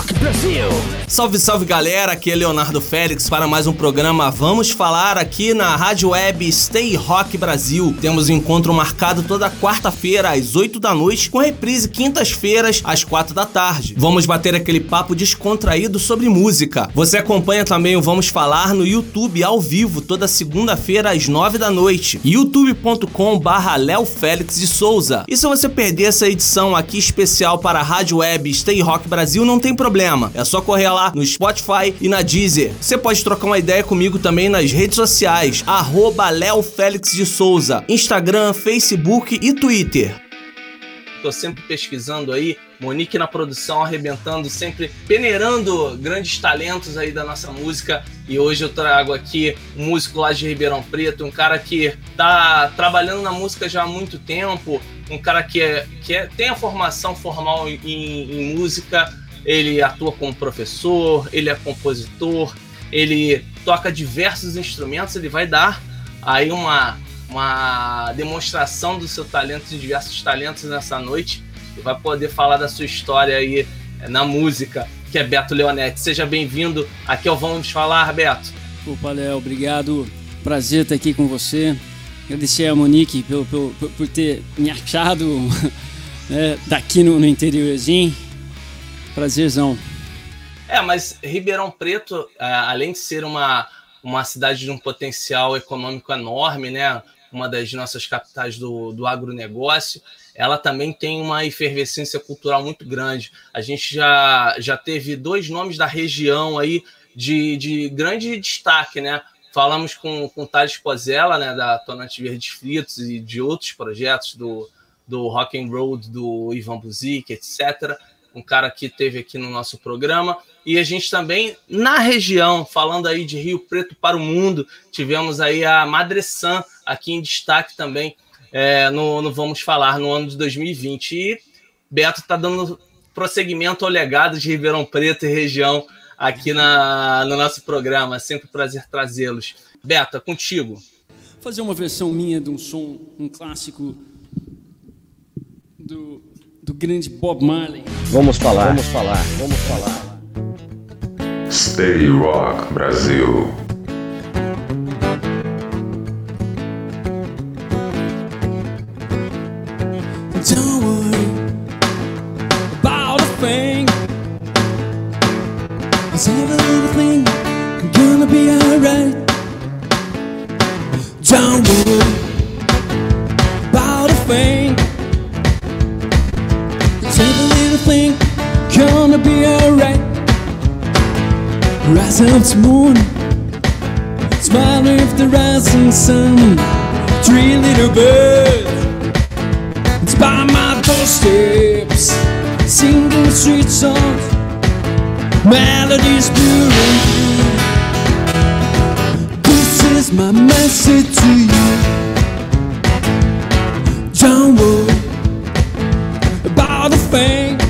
Rock Brasil! Salve, salve galera, aqui é Leonardo Félix para mais um programa Vamos Falar aqui na Rádio Web Stay Rock Brasil. Temos um encontro marcado toda quarta-feira às 8 da noite, com reprise quintas-feiras às 4 da tarde. Vamos bater aquele papo descontraído sobre música. Você acompanha também o Vamos Falar no YouTube ao vivo toda segunda-feira às 9 da noite. youtube.com barra Léo Félix de Souza. E se você perder essa edição aqui especial para a Rádio Web Stay Rock Brasil, não tem problema. É só correr lá no Spotify e na Deezer. Você pode trocar uma ideia comigo também nas redes sociais, arroba Léo Félix de Souza, Instagram, Facebook e Twitter. Tô sempre pesquisando aí, Monique na produção, arrebentando, sempre peneirando grandes talentos aí da nossa música. E hoje eu trago aqui um músico lá de Ribeirão Preto, um cara que tá trabalhando na música já há muito tempo, um cara que, é, que é, tem a formação formal em, em música, ele atua como professor, ele é compositor, ele toca diversos instrumentos, ele vai dar aí uma, uma demonstração do seu talento, de diversos talentos nessa noite, e vai poder falar da sua história aí eh, na música, que é Beto Leonetti. Seja bem-vindo aqui ao Vamos Falar, Beto. Opa, Léo, obrigado. Prazer estar aqui com você. Agradecer a Monique por, por, por ter me achado né, daqui no, no interiorzinho Prazerzão. É, mas Ribeirão Preto, além de ser uma, uma cidade de um potencial econômico enorme, né? Uma das nossas capitais do, do agronegócio, ela também tem uma efervescência cultural muito grande. A gente já, já teve dois nomes da região aí de, de grande destaque, né? Falamos com, com Thales Pozella, né, da Tonante Verdes Fritos e de outros projetos do, do Rock and Roll, do Ivan Buzik, etc um cara que teve aqui no nosso programa. E a gente também, na região, falando aí de Rio Preto para o mundo, tivemos aí a Madre San aqui em destaque também é, no, no Vamos Falar no ano de 2020. E Beto está dando prosseguimento ao legado de Ribeirão Preto e região aqui na, no nosso programa. É sempre um prazer trazê-los. Beto, é contigo. Fazer uma versão minha de um som, um clássico do do grande Bob Marley. Vamos falar, vamos falar, vamos falar. Stay Rock Brasil. This morning, smile with the rising sun. Three little birds, it's by my doorsteps, singing sweet songs, melodies pure and true. This is my message to you. Don't worry about a thing.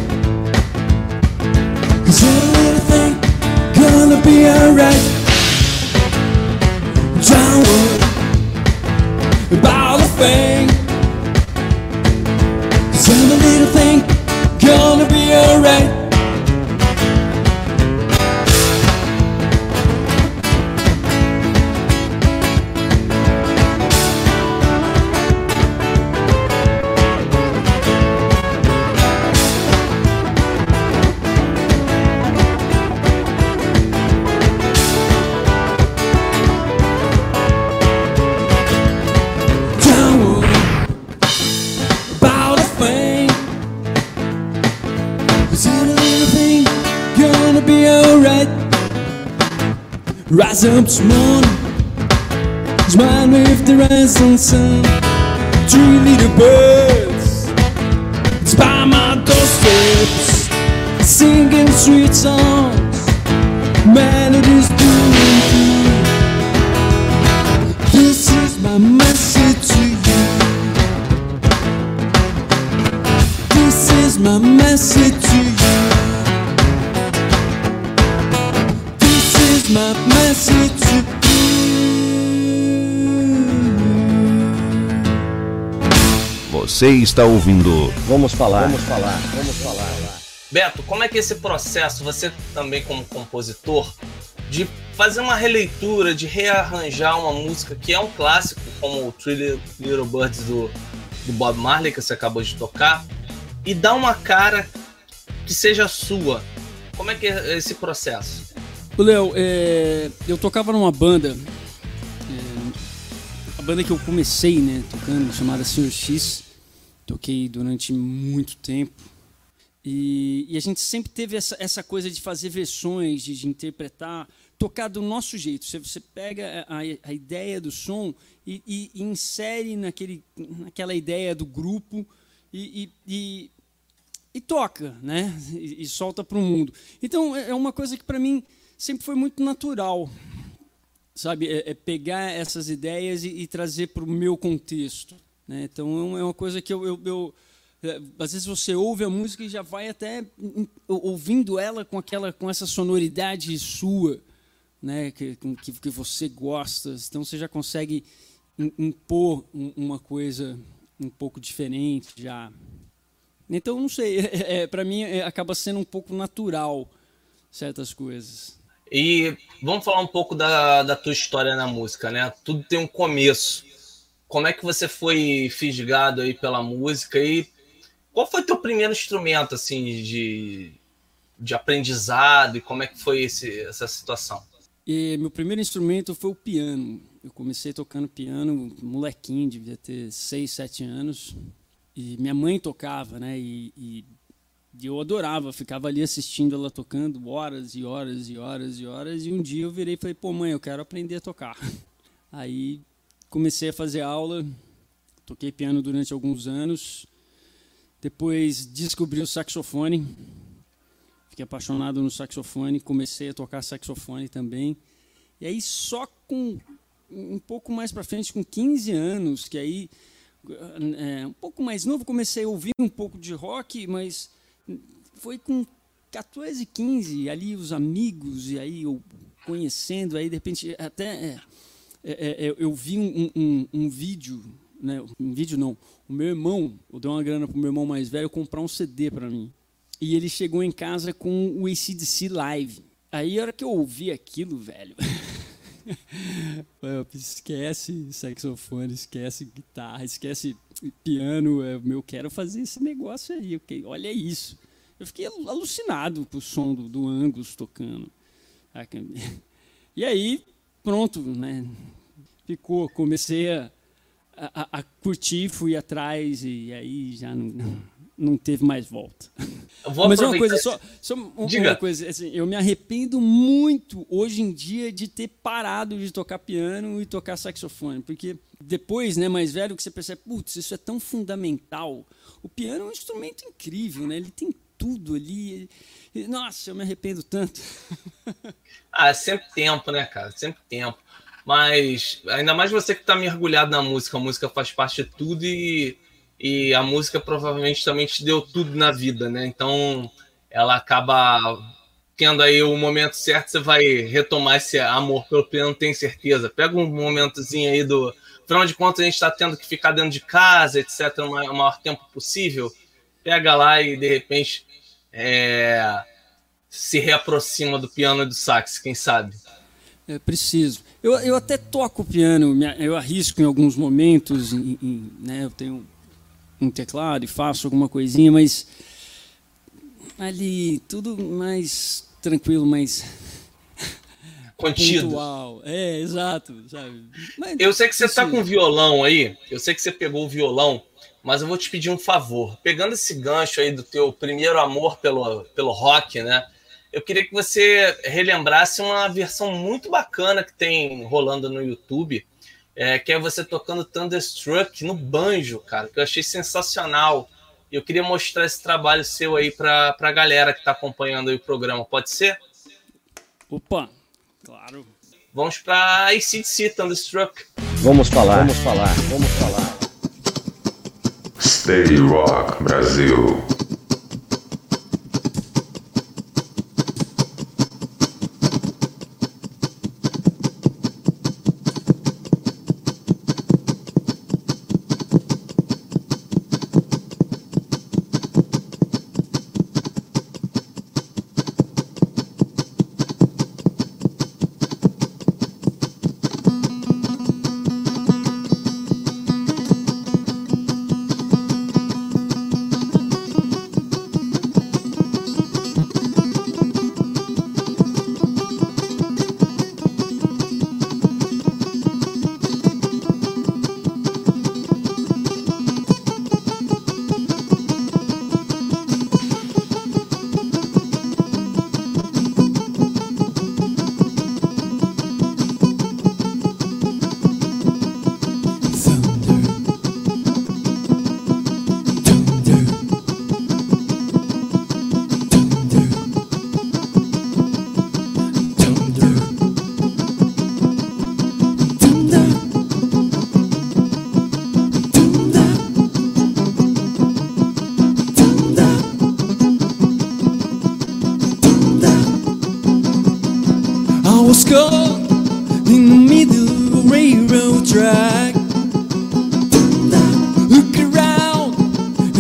Rise up this smile with the rising sun. Three little birds, it's by my doorsteps, singing sweet songs, melodies doing through. Você está ouvindo. Vamos falar. Vamos falar. Vamos falar. Beto, como é que é esse processo, você também como compositor, de fazer uma releitura, de rearranjar uma música que é um clássico, como o Three Little Birds do, do Bob Marley, que você acabou de tocar, e dar uma cara que seja sua. Como é que é esse processo? Léo, é, eu tocava numa banda, é, a banda que eu comecei, né, tocando, chamada Sr. X. Toquei durante muito tempo. E, e, a gente sempre teve essa, essa coisa de fazer versões, de, de interpretar, tocar do nosso jeito. Você, você pega a, a, ideia do som e, e, e, insere naquele, naquela ideia do grupo e, e, e toca, né? E, solta para o mundo. Então é, é uma coisa que para mim sempre foi muito natural, sabe? É, é pegar essas ideias e, trazer para o meu contexto. Né? Então é uma coisa que eu, eu, eu é, às vezes você ouve a música e já vai até ouvindo ela com aquela com essa sonoridade sua, né, que, que, que você gosta. Então você já consegue impor uma coisa um pouco diferente já. Então não sei, é, é para mim é, acaba sendo um pouco natural certas coisas. E vamos falar um pouco da, da tua história na música, né? Tudo tem um começo como é que você foi fisgado aí pela música e qual foi teu primeiro instrumento assim de, de aprendizado e como é que foi esse, essa situação? E meu primeiro instrumento foi o piano. Eu comecei tocando piano, molequinho, devia ter 6, 7 anos. E minha mãe tocava, né? E, e, e, eu adorava, ficava ali assistindo ela tocando horas e horas e horas e horas. E um dia eu virei e falei: pô, mãe, eu quero aprender a tocar. Aí comecei a fazer aula, toquei piano durante alguns anos, depois descobri o saxofone, fiquei apaixonado no saxofone, comecei a tocar saxofone também. E aí só com um pouco mais para frente, com 15 anos, que aí é, um pouco mais novo, comecei a ouvir um pouco de rock, mas foi com 14, 15, ali os amigos, e aí eu conhecendo, aí de repente até é, é, é, é, eu vi um, um, um, vídeo, né? um vídeo não, o meu irmão, eu dei uma grana pro meu irmão mais velho comprar um CD para mim. E ele chegou em casa com o ACDC Live. Aí a hora que eu ouvi aquilo, velho, esquece saxofone, esquece guitarra, esquece piano, eu, eu quero fazer esse negócio aí, okay? olha isso. Eu fiquei alucinado com o som do, do Angus tocando. E aí pronto, né? Ficou, comecei a, a, a, curtir, fui atrás e aí já não, não teve mais volta. Mas uma coisa, só, só uma coisa, assim, eu me arrependo muito hoje em dia de ter parado de tocar piano e tocar saxofone, porque depois, né, mais velho, que você percebe, putz, isso é tão fundamental. O piano é um instrumento incrível, né? Ele tem tudo ali. Nossa, eu me arrependo tanto. ah, é sempre tempo, né, cara? Sempre tempo. Mas ainda mais você que está mergulhado na música, a música faz parte de tudo e, e a música provavelmente também te deu tudo na vida, né? Então ela acaba tendo aí o momento certo, você vai retomar esse amor pelo piano, tenho certeza. Pega um momentozinho aí do. Afinal de contas, a gente está tendo que ficar dentro de casa, etc., o maior tempo possível. Pega lá e de repente é, se reaproxima do piano e do sax, quem sabe? É preciso. Eu, eu até toco piano, eu arrisco em alguns momentos, em, em, né, eu tenho um teclado e faço alguma coisinha, mas ali tudo mais tranquilo, mais contido. Pontual. É, exato, sabe? Mas, eu sei que você está com violão aí, eu sei que você pegou o violão mas eu vou te pedir um favor. Pegando esse gancho aí do teu primeiro amor pelo, pelo rock, né? Eu queria que você relembrasse uma versão muito bacana que tem rolando no YouTube, é, que é você tocando Thunderstruck no banjo, cara, que eu achei sensacional. E eu queria mostrar esse trabalho seu aí para a galera que está acompanhando o programa. Pode ser? Opa, claro. Vamos para ACDC Thunderstruck. Vamos falar, vamos falar, vamos falar. Stay Rock Brasil.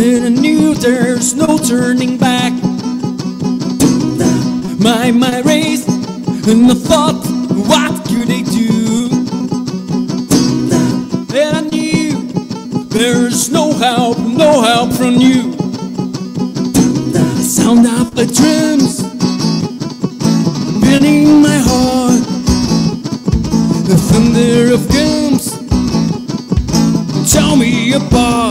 There's no turning back. My my race, and I thought, what could they do? And I knew there's no help, no help from you. The sound of the drums beating my heart, the thunder of guns tell me apart.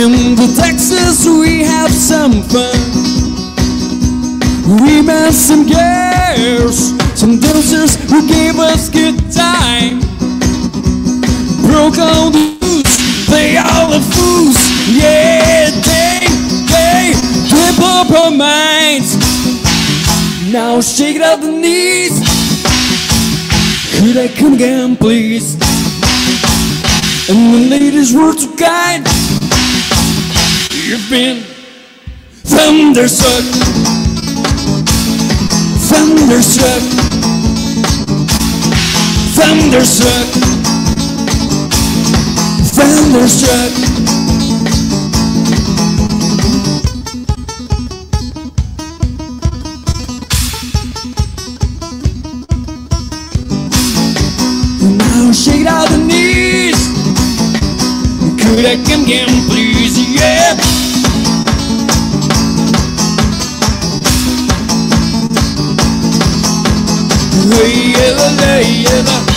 In the Texas we have some fun. We met some girls, some dancers who gave us good time. Broke all the rules, they all the fools. Yeah, they, they trip up our minds. Now shake it out the knees. Could I come again, please? And the ladies were too kind. You've been thunderstruck thunderstruck, thunderstruck, thunderstruck. Now shake out the knees. Could I come Hey, yeah, hey, yeah,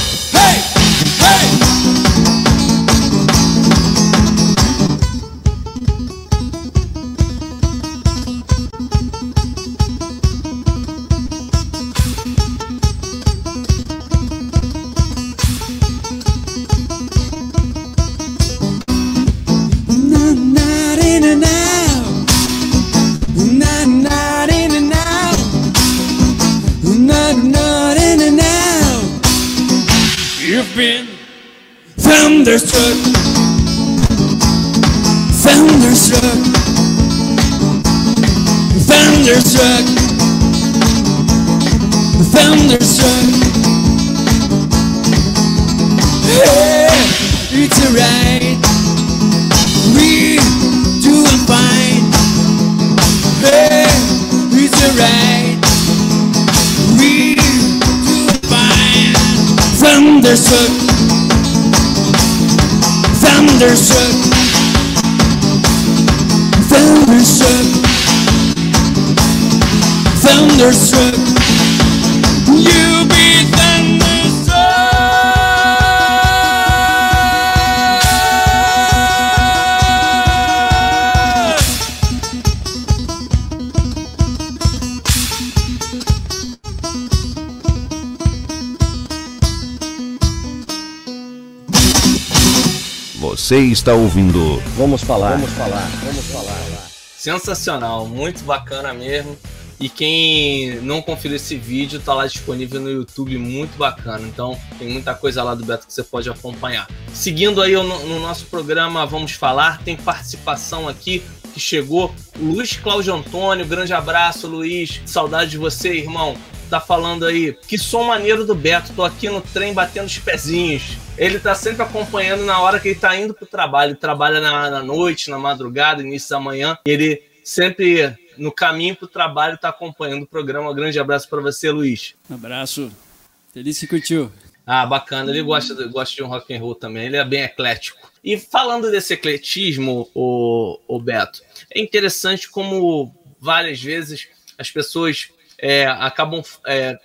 está ouvindo. Vamos falar. Vamos falar. Vamos falar. Sensacional, muito bacana mesmo. E quem não conferiu esse vídeo, tá lá disponível no YouTube, muito bacana. Então tem muita coisa lá do Beto que você pode acompanhar. Seguindo aí no, no nosso programa Vamos Falar, tem participação aqui que chegou. Luiz Cláudio Antônio, grande abraço, Luiz. Saudade de você, irmão. Tá falando aí, que som maneiro do Beto. Tô aqui no trem batendo os pezinhos. Ele tá sempre acompanhando na hora que ele tá indo pro trabalho. Ele trabalha na, na noite, na madrugada, início da manhã. Ele sempre no caminho pro trabalho tá acompanhando o programa. Um grande abraço para você, Luiz. Um abraço. Feliz que curtiu. Ah, bacana. Ele gosta, gosta de um rock and roll também. Ele é bem eclético. E falando desse ecletismo, o, o Beto, é interessante como várias vezes as pessoas é, acabam, é,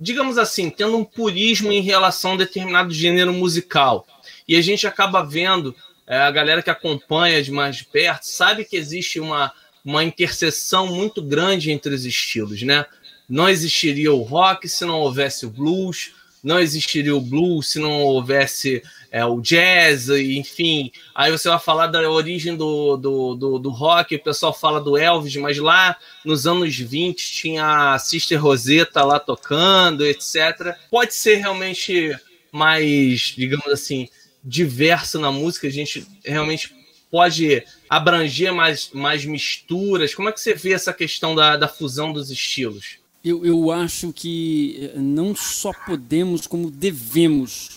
digamos assim, tendo um purismo em relação a determinado gênero musical. E a gente acaba vendo, é, a galera que acompanha de mais de perto, sabe que existe uma, uma interseção muito grande entre os estilos, né? Não existiria o rock se não houvesse o blues, não existiria o blues, se não houvesse é, o jazz, enfim. Aí você vai falar da origem do, do, do, do, rock, o pessoal fala do Elvis, mas lá nos anos 20 tinha a Sister Rosetta lá tocando, etc. Pode ser realmente mais, digamos assim, diverso na música, a gente realmente pode abranger mais, mais misturas. Como é que você vê essa questão da, da fusão dos estilos? Eu, eu acho que eh, não só podemos, como devemos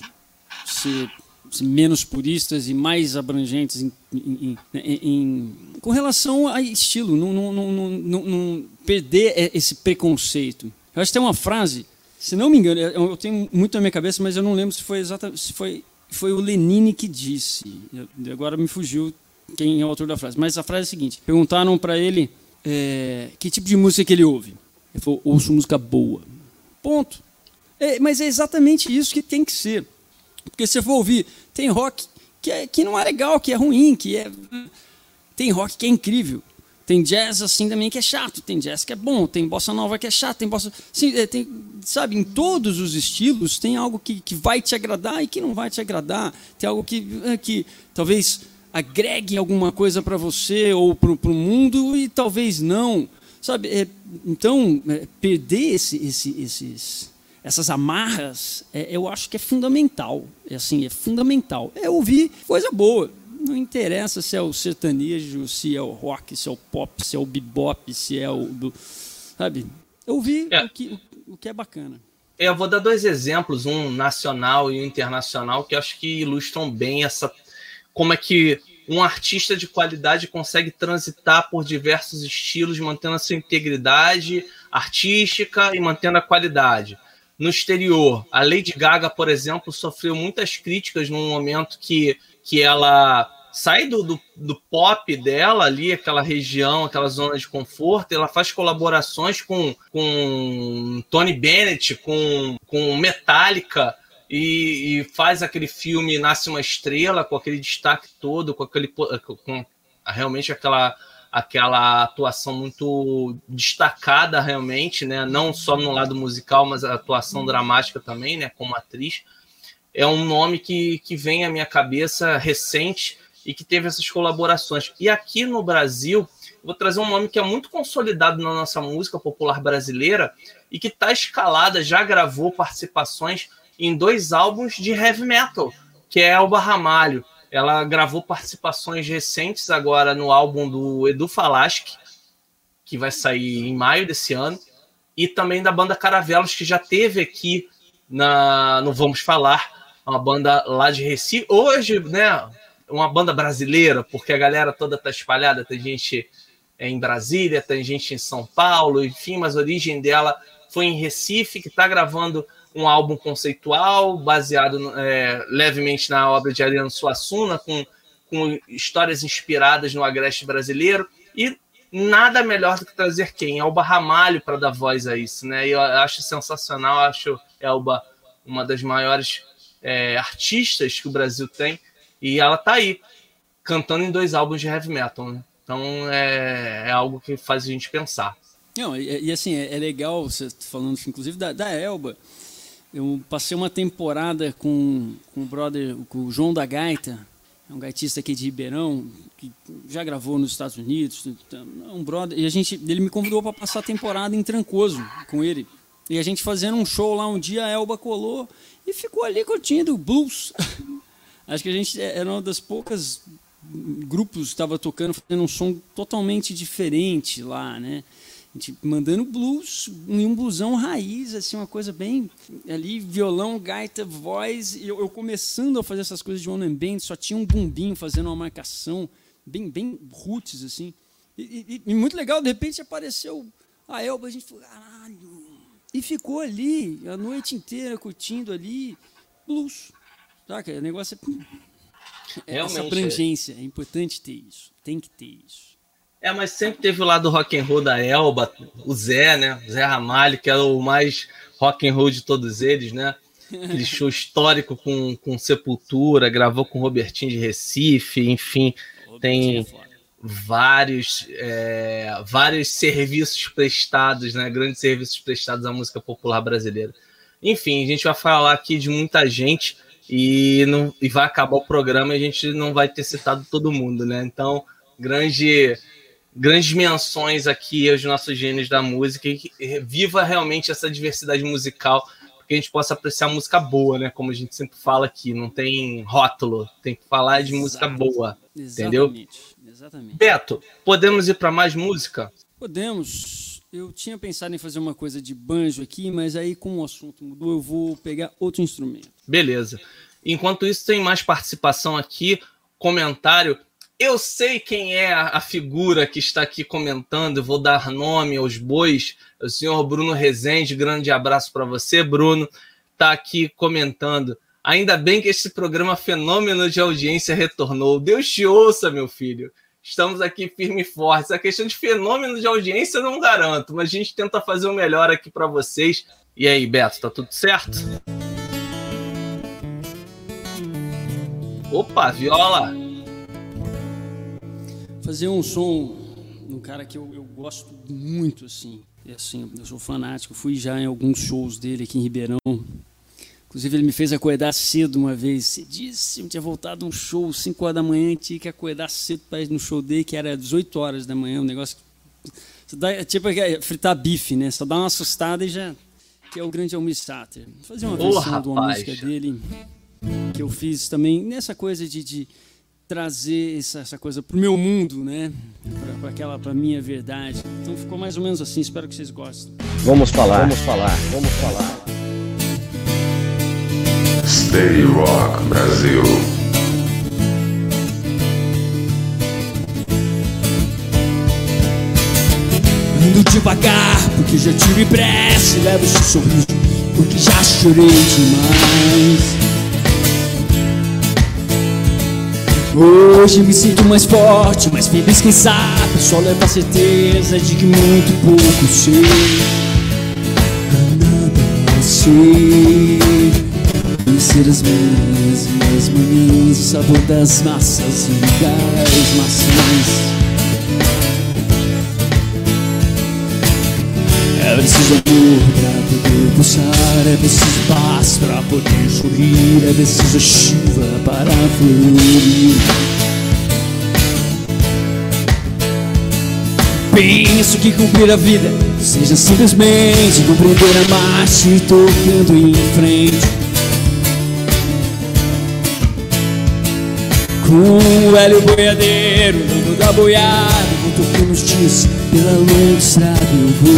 ser, ser menos puristas e mais abrangentes em, em, em, em, com relação a estilo, não, perder esse preconceito. Eu acho que tem uma frase, se não me engano, eu tenho muito na minha cabeça, mas eu não lembro se foi exatamente se foi, foi o Lenine que disse. Agora me fugiu quem é o autor da frase. Mas a frase é a seguinte: perguntaram para ele é, que tipo de música que ele ouve. Ele falou: ouço música boa. Ponto. É, mas é exatamente isso que tem que ser. Porque se for ouvir, tem rock que, é, que não é legal, que é ruim, que é. Tem rock que é incrível. Tem jazz assim também que é chato, tem jazz que é bom, tem bossa nova que é chato, tem bossa. Sim, é, tem, sabe, em todos os estilos tem algo que, que vai te agradar e que não vai te agradar. Tem algo que, é, que talvez agregue alguma coisa para você ou para o mundo e talvez não. Sabe? É, então, é, perder esse, esse, esses, essas amarras, é, eu acho que é fundamental. É assim, é fundamental. É ouvir coisa boa. Não interessa se é o sertanejo, se é o rock, se é o pop, se é o bebop, se é o. Do, sabe? Ouvir é. o, que, o, o que é bacana. Eu vou dar dois exemplos, um nacional e um internacional, que acho que ilustram bem essa como é que um artista de qualidade consegue transitar por diversos estilos, mantendo a sua integridade artística e mantendo a qualidade. No exterior, a Lady Gaga, por exemplo, sofreu muitas críticas num momento que, que ela sai do, do, do, pop dela ali, aquela região, aquela zona de conforto, ela faz colaborações com, com Tony Bennett, com, com Metallica, e, e, faz aquele filme Nasce uma Estrela, com aquele destaque todo, com aquele com realmente aquela aquela atuação muito destacada realmente, né? Não só no lado musical, mas a atuação dramática também, né? Como atriz. É um nome que, que vem à minha cabeça recente e que teve essas colaborações. E aqui no Brasil, vou trazer um nome que é muito consolidado na nossa música popular brasileira e que está escalada, já gravou participações em dois álbuns de heavy metal, que é Elba Ramalho. Ela gravou participações recentes agora no álbum do Edu Falaschi, que vai sair em maio desse ano, e também da banda Caravelos, que já teve aqui na, no Vamos Falar, uma banda lá de Recife. Hoje, né, uma banda brasileira, porque a galera toda tá espalhada, tem gente em Brasília, tem gente em São Paulo, enfim, mas a origem dela foi em Recife, que está gravando um álbum conceitual, baseado é, levemente na obra de Ariano Suassuna, com, com histórias inspiradas no agreste brasileiro, e nada melhor do que trazer quem? Elba Ramalho para dar voz a isso, né? E eu acho sensacional, acho Elba uma das maiores é, artistas que o Brasil tem, e ela tá aí, cantando em dois álbuns de heavy metal, né? Então é, é algo que faz a gente pensar. Não, e, e assim, é, é, legal, você falando inclusive da, da Elba, eu passei uma temporada com, com o brother, com o João da Gaita, é um gaitista aqui de Ribeirão, que já gravou nos Estados Unidos, um brother, e a gente, ele me convidou para passar a temporada em Trancoso com ele. E a gente fazendo um show lá um dia, a Elba colou e ficou ali curtindo blues. Acho que a gente era uma das poucas grupos que estava tocando, fazendo um som totalmente diferente lá, né? Gente mandando blues em um blusão raiz, assim, uma coisa bem ali, violão, gaita, voz, e eu, eu começando a fazer essas coisas de one and band, só tinha um bumbinho fazendo uma marcação, bem, bem roots, assim. E, e, e muito legal, de repente apareceu a Elba, a gente falou, caralho. E ficou ali a noite inteira curtindo ali blues. Saca? O negócio é. Essa é. abrangência, é importante ter isso, tem que ter isso. É, mas sempre teve o lado rock and roll da Elba, o Zé, né? O Zé Ramalho, que era o mais rock and roll de todos eles, né? Aquele show histórico com, com Sepultura, gravou com Robertinho de Recife, enfim, tem vários é, vários serviços prestados, né? Grandes serviços prestados à música popular brasileira. Enfim, a gente vai falar aqui de muita gente e, não, e vai acabar o programa e a gente não vai ter citado todo mundo, né? Então, grande, grandes menções aqui aos nossos gênios da música e viva realmente essa diversidade musical que a gente possa apreciar música boa, né? Como a gente sempre fala aqui, não tem rótulo, tem que falar de Exato. música boa, Exatamente. entendeu? Exatamente. Beto, podemos ir para mais música? Podemos. Eu tinha pensado em fazer uma coisa de banjo aqui, mas aí com o assunto mudou, eu vou pegar outro instrumento. Beleza. Enquanto isso, tem mais participação aqui, comentário. Eu sei quem é a figura que está aqui comentando, vou dar nome aos bois o senhor Bruno Rezende, grande abraço para você, Bruno, está aqui comentando. Ainda bem que esse programa fenômeno de audiência retornou. Deus te ouça, meu filho. Estamos aqui firme e fortes. A questão de fenômeno de audiência não garanto, mas a gente tenta fazer o melhor aqui para vocês. E aí, Beto, tá tudo certo? Opa, viola! Fazer um som um cara que eu, eu gosto muito, assim. E assim, eu sou fanático, fui já em alguns shows dele aqui em Ribeirão. Inclusive, ele me fez acordar cedo uma vez, cedíssimo, tinha voltado um show, 5 horas da manhã, tinha que acordar cedo para ir no show dele, que era 18 horas da manhã, um negócio que... Dá, tipo fritar bife, né? Só dá uma assustada e já... Que é o grande Almir Sater. Vou fazer uma oh, versão rapaz. de uma música dele, que eu fiz também, nessa coisa de, de trazer essa, essa coisa pro meu mundo, né? Para aquela, para minha verdade. Então ficou mais ou menos assim. Espero que vocês gostem. Vamos falar, vamos falar, vamos falar. Stay Rock Brasil. Ando devagar, porque já tive pressa. Levo esse sorriso, porque já chorei demais. Hoje me sinto mais forte, mais feliz quem sabe? Só leva a certeza de que muito pouco sei. Nada sei. Conhecer as minhas e as manhãs O sabor das massas e das maçãs É preciso amor pra poder pulsar, é preciso paz pra poder sorrir, é preciso chuva para fluir. Penso que cumprir a vida seja simplesmente compreender a marcha e tocando em frente. Com o velho boiadeiro, dando da boiada, enquanto que nos dias pela longa estrada eu vou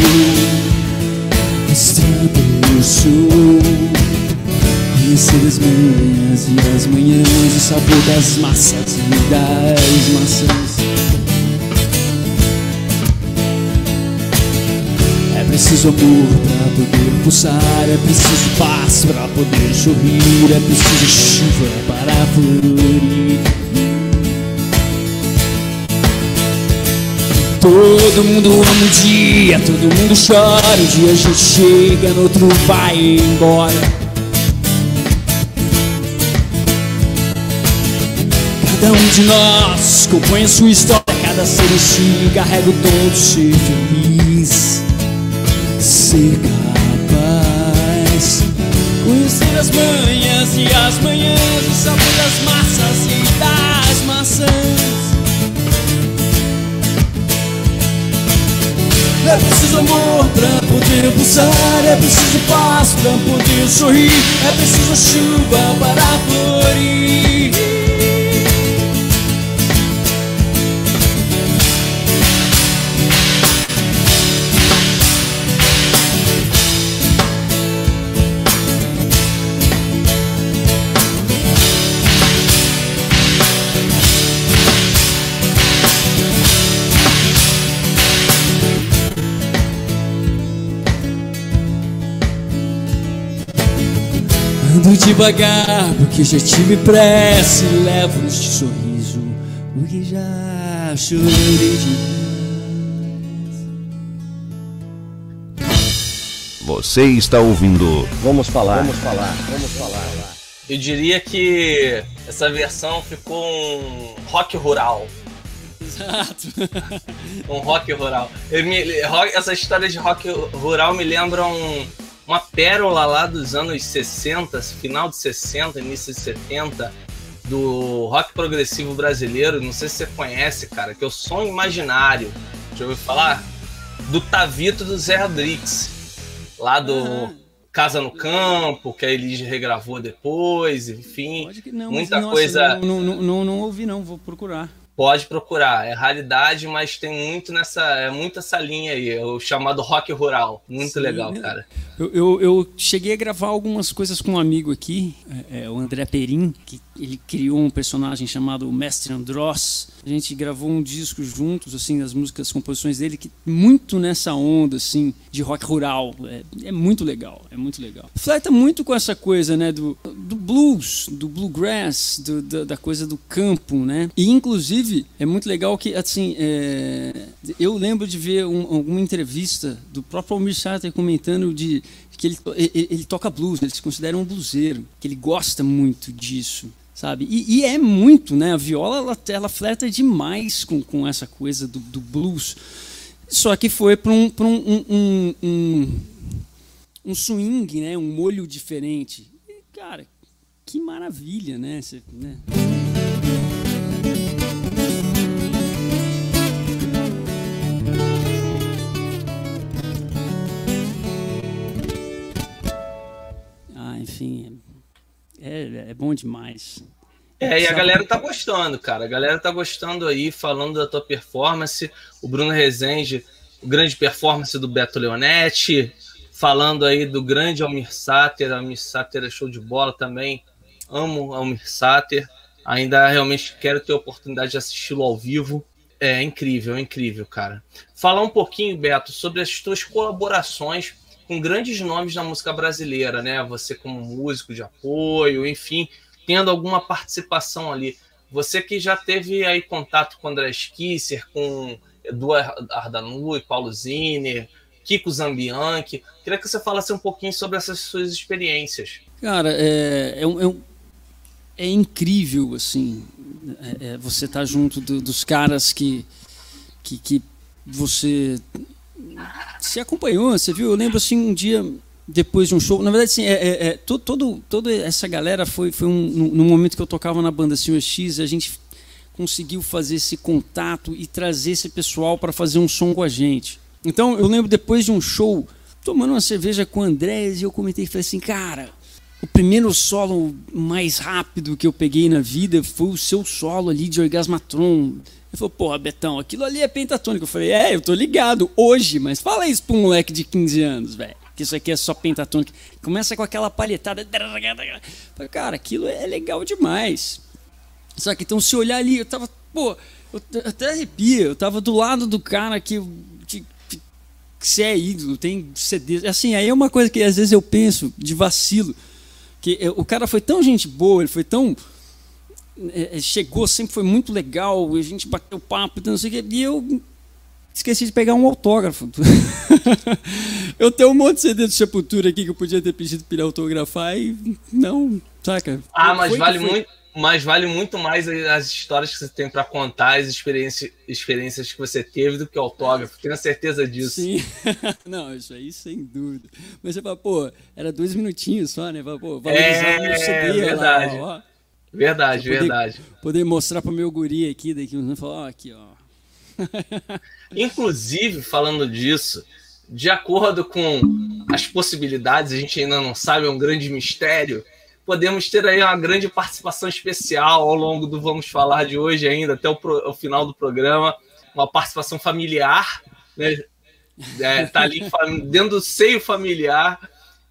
estrada eu sou Conhecer as manhãs e as manhãs O sabor das massas e das maçãs É preciso amor pra poder pulsar É preciso paz pra poder sorrir É preciso chuva para florir Todo mundo ama um dia, todo mundo chora. Um dia a gente chega, no outro vai embora. Cada um de nós compõe a sua história. Cada ser em si carrega o dom de ser feliz, ser É preciso amor pra poder pulsar É preciso paz pra poder sorrir É preciso chuva para florir Ando devagar, porque já tive pressa E levo neste sorriso o que já chorei demais Você está ouvindo Vamos falar, vamos falar, vamos falar Eu diria que essa versão ficou um rock rural Exato. um rock rural. Me, essa história de rock rural me lembra um, uma pérola lá dos anos 60, final de 60, início de 70, do rock progressivo brasileiro. Não sei se você conhece, cara, que é o Som Imaginário. Já ouviu falar? Do Tavito do Zé Rodrigues, lá do uhum. Casa no Campo, que a Elis regravou depois, enfim. Não, muita mas, coisa. Não, não, não, não ouvi, não, vou procurar pode procurar. É raridade, mas tem muito nessa. É muito essa linha aí, é o chamado rock rural. Muito Sim, legal, cara. Eu, eu, eu, cheguei a gravar algumas coisas com um amigo aqui, é, é, o André Perim, que ele criou um personagem chamado Mestre Andross. A gente gravou um disco juntos, assim, as músicas, as composições dele, que muito nessa onda, assim, de rock rural. É, é muito legal, é muito legal. Flerta muito com essa coisa, né, do, do blues, do bluegrass, do, da, da, coisa do campo, né? E, inclusive, é muito legal que, assim, é, eu lembro de ver um, alguma entrevista do próprio Almir Sater comentando de que ele, ele, ele, toca blues, né? ele se considera um bluseiro, que ele gosta muito disso sabe? E, e, é muito, né? A viola ela, ela demais com, com essa coisa do, do blues. Só que foi para um, um, um, um, um swing, né? Um molho diferente. E, cara, que maravilha, né? Você, né? Enfim, é, é bom demais. É, e a galera tá gostando, cara. A galera tá gostando aí, falando da tua performance. O Bruno Rezende, o grande performance do Beto Leonetti, falando aí do grande Almir Sater. Almir Sater é show de bola também. Amo Almir Sater. Ainda realmente quero ter a oportunidade de assisti-lo ao vivo. É incrível, é incrível, cara. Falar um pouquinho, Beto, sobre as tuas colaborações com grandes nomes da música brasileira, né? Você como músico de apoio, enfim, tendo alguma participação ali. Você que já teve aí contato com André Kisser, com Eduardo Ardanu e Paulo Ziner, Kiko Zambianchi. Queria que você falasse um pouquinho sobre essas suas experiências. Cara, é, é, um, é, é incrível, assim, é, é você estar tá junto do, dos caras que, que, que você se acompanhou, você viu? Eu lembro assim um dia depois de um show. Na verdade, assim, é, é, é todo, toda essa galera foi, foi um, no, momento que eu tocava na banda Senhor X, a gente conseguiu fazer esse contato e trazer esse pessoal para fazer um som com a gente. Então, eu lembro depois de um show, tomando uma cerveja com o Andrés, e eu comentei e falei assim, cara, o primeiro solo mais rápido que eu peguei na vida foi o seu solo ali de Orgasmatron. Ele falou, porra, Betão, aquilo ali é pentatônico. Eu falei, é, eu tô ligado, hoje, mas fala isso pra um moleque de 15 anos, velho. Que isso aqui é só pentatônico. Começa com aquela palhetada. Falei, cara, aquilo é legal demais. Só que então, se olhar ali, eu tava, pô, eu até arrepia. Eu tava do lado do cara que, que, que, é ídolo, tem CD. Assim, aí é uma coisa que às vezes eu penso de vacilo. Que o cara foi tão gente boa, ele foi tão chegou, sempre foi muito legal, a gente bateu papo, não sei o quê, e eu esqueci de pegar um autógrafo. eu tenho um monte de CD de Sepultura aqui que eu podia ter pedido para ele autografar e não, saca? Ah, mas vale muito, mas vale muito mais as histórias que você tem para contar, as experiências, experiências que você teve do que o autógrafo. Tenho certeza disso. Sim. não, isso aí sem dúvida. Mas você fala, pô, era dois minutinhos só, né? Fala, pô, valorizar é, meu CD verdade. lá, ó. Verdade, poder, verdade. Poder mostrar para o meu guri aqui, daqui uns anos, falar, ó, aqui, ó. Inclusive, falando disso, de acordo com as possibilidades, a gente ainda não sabe, é um grande mistério. Podemos ter aí uma grande participação especial ao longo do Vamos Falar de hoje, ainda até o, pro, o final do programa. Uma participação familiar, né? É, tá ali dentro do seio familiar